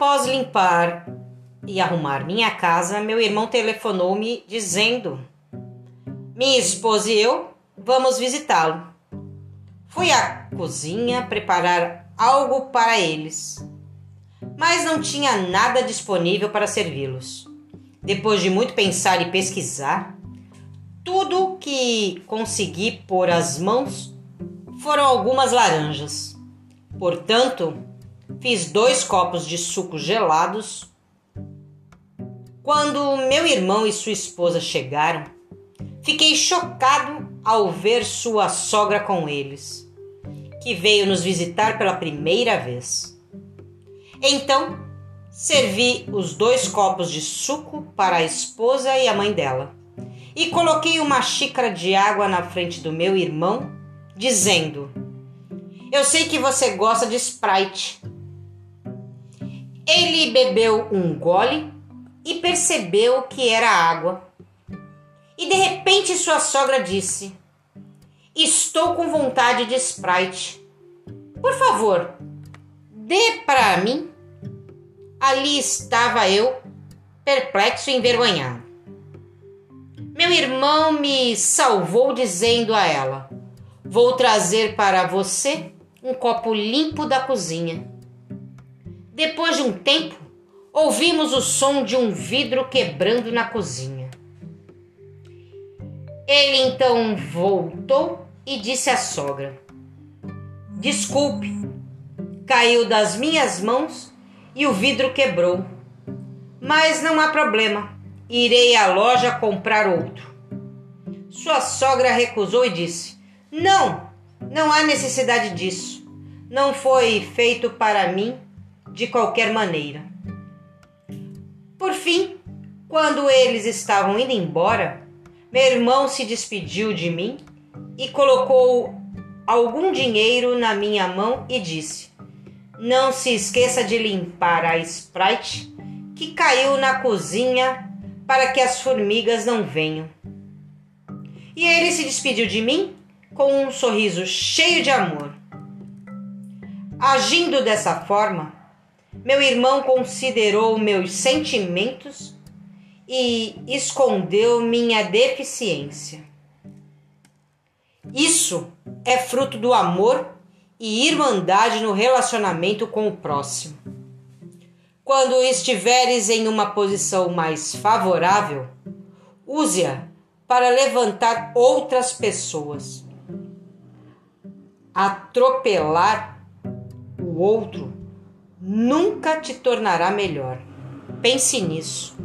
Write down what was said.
Após limpar e arrumar minha casa, meu irmão telefonou-me dizendo: Minha esposa e eu vamos visitá-lo. Fui à cozinha preparar algo para eles, mas não tinha nada disponível para servi-los. Depois de muito pensar e pesquisar, tudo que consegui pôr as mãos foram algumas laranjas. Portanto, fiz dois copos de suco gelados. Quando meu irmão e sua esposa chegaram, fiquei chocado ao ver sua sogra com eles, que veio nos visitar pela primeira vez. Então, servi os dois copos de suco para a esposa e a mãe dela e coloquei uma xícara de água na frente do meu irmão, dizendo: Eu sei que você gosta de Sprite. Ele bebeu um gole e percebeu que era água. E de repente sua sogra disse: Estou com vontade de Sprite. Por favor, dê para mim. Ali estava eu, perplexo e envergonhado. Meu irmão me salvou dizendo a ela: Vou trazer para você um copo limpo da cozinha. Depois de um tempo, ouvimos o som de um vidro quebrando na cozinha. Ele então voltou e disse à sogra: Desculpe, caiu das minhas mãos e o vidro quebrou. Mas não há problema. Irei à loja comprar outro. Sua sogra recusou e disse: Não, não há necessidade disso. Não foi feito para mim de qualquer maneira. Por fim, quando eles estavam indo embora, meu irmão se despediu de mim e colocou algum dinheiro na minha mão e disse: Não se esqueça de limpar a Sprite que caiu na cozinha para que as formigas não venham. E ele se despediu de mim com um sorriso cheio de amor. Agindo dessa forma, meu irmão considerou meus sentimentos e escondeu minha deficiência. Isso é fruto do amor e irmandade no relacionamento com o próximo. Quando estiveres em uma posição mais favorável, use-a para levantar outras pessoas. Atropelar o outro nunca te tornará melhor. Pense nisso.